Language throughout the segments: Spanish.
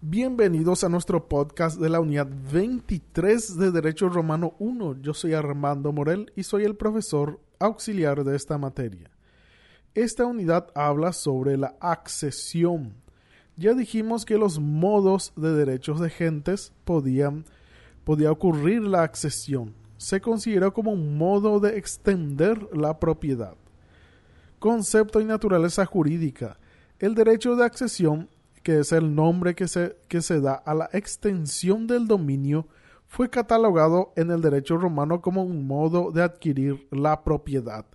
Bienvenidos a nuestro podcast de la unidad 23 de Derecho Romano 1. Yo soy Armando Morel y soy el profesor auxiliar de esta materia. Esta unidad habla sobre la accesión. Ya dijimos que los modos de derechos de gentes podían podía ocurrir la accesión. Se considera como un modo de extender la propiedad. Concepto y naturaleza jurídica. El derecho de accesión que es el nombre que se, que se da a la extensión del dominio, fue catalogado en el derecho romano como un modo de adquirir la propiedad.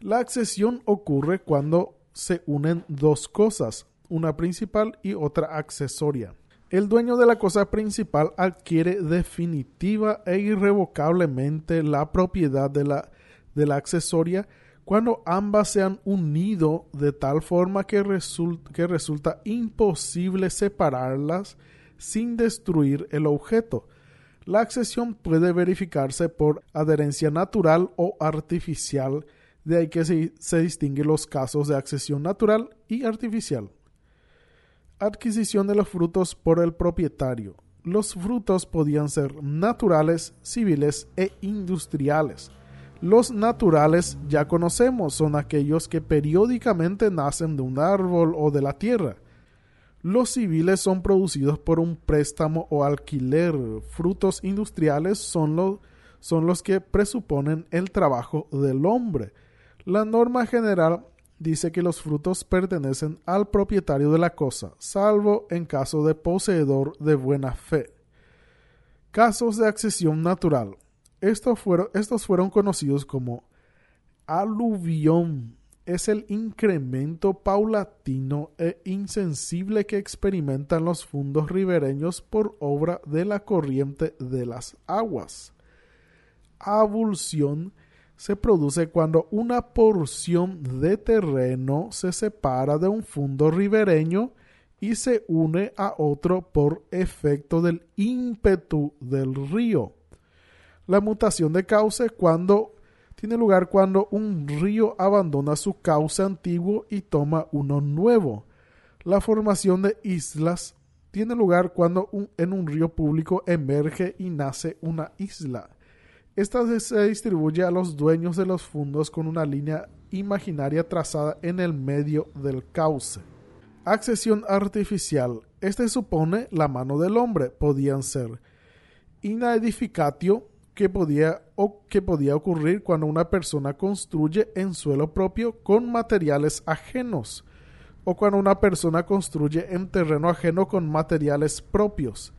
La accesión ocurre cuando se unen dos cosas, una principal y otra accesoria. El dueño de la cosa principal adquiere definitiva e irrevocablemente la propiedad de la, de la accesoria cuando ambas se han unido de tal forma que, resulta imposible separarlas sin destruir el objeto. La accesión puede verificarse por adherencia natural o artificial, de ahí que se, se distinguen los casos de accesión natural y artificial. Adquisición de los frutos por el propietario. Los frutos podían ser naturales, civiles e industriales. Los naturales ya conocemos, son aquellos que periódicamente nacen de un árbol o de la tierra. Los civiles son producidos por un préstamo o alquiler. Frutos industriales son, son los que presuponen el trabajo del hombre. La norma general dice que los frutos pertenecen al propietario de la cosa, salvo en caso de poseedor de buena fe. Casos de accesión natural. Estos fueron, conocidos como aluvión. Es el incremento paulatino e insensible que experimentan los fundos ribereños por obra de la corriente de las aguas. Avulsión se produce cuando una porción de terreno se separa de un fundo ribereño y se une a otro por efecto del ímpetu del río. La mutación de cauce cuando tiene lugar cuando un río abandona su cauce antiguo y toma uno nuevo. La formación de islas tiene lugar cuando en un río público emerge y nace una isla. Esta se distribuye a los dueños de los fondos con una línea imaginaria trazada en el medio del cauce. Accesión artificial. Este supone la mano del hombre. Podían ser inaedificatio, que podía, o que podía ocurrir cuando una persona construye en suelo propio con materiales ajenos o cuando una persona construye en terreno ajeno con materiales propios.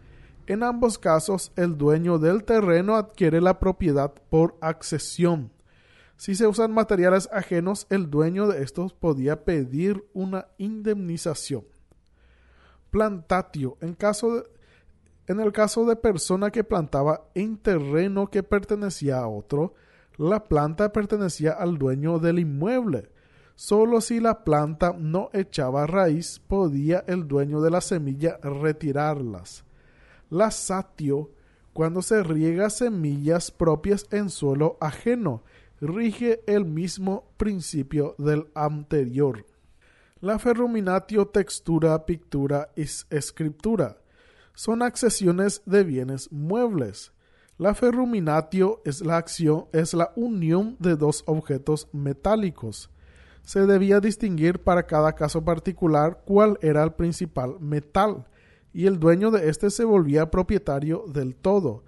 En ambos casos, el dueño del terreno adquiere la propiedad por accesión. Si se usan materiales ajenos, el dueño de estos podía pedir una indemnización. Plantatio. En caso de, en el caso de persona que plantaba en terreno que pertenecía a otro, la planta pertenecía al dueño del inmueble. Solo si la planta no echaba raíz podía el dueño de la semilla retirarlas. La satio, cuando se riega semillas propias en suelo ajeno, rige el mismo principio del anterior. La ferruminatio textura, pictura y escritura son accesiones de bienes muebles. La ferruminatio es la acción, es la unión de dos objetos metálicos. Se debía distinguir para cada caso particular cuál era el principal metal, y el dueño de éste se volvía propietario del todo,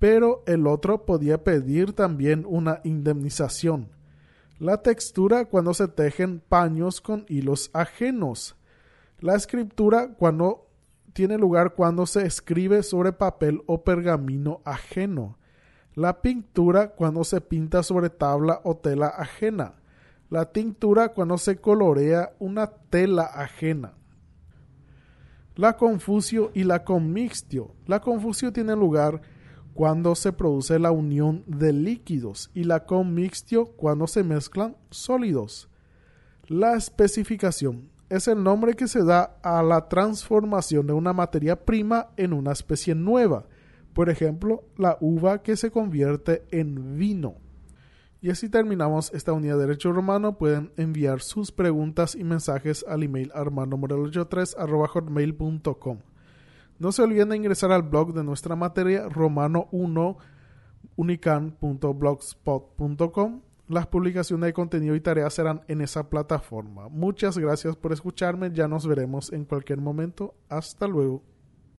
pero el otro podía pedir también una indemnización. La textura cuando se tejen paños con hilos ajenos. La escritura cuando tiene lugar cuando se escribe sobre papel o pergamino ajeno. La pintura cuando se pinta sobre tabla o tela ajena. La tintura cuando se colorea una tela ajena. La confusio y la commixtio. La confusio tiene lugar cuando se produce la unión de líquidos y la commixtio cuando se mezclan sólidos. La especificación es el nombre que se da a la transformación de una materia prima en una especie nueva. Por ejemplo, la uva que se convierte en vino. Y así terminamos esta unidad de Derecho Romano. Pueden enviar sus preguntas y mensajes al email armandomorelo83.com. No se olviden de ingresar al blog de nuestra materia romano1 unican.blogspot.com. Las publicaciones de contenido y tareas serán en esa plataforma. Muchas gracias por escucharme. Ya nos veremos en cualquier momento. Hasta luego.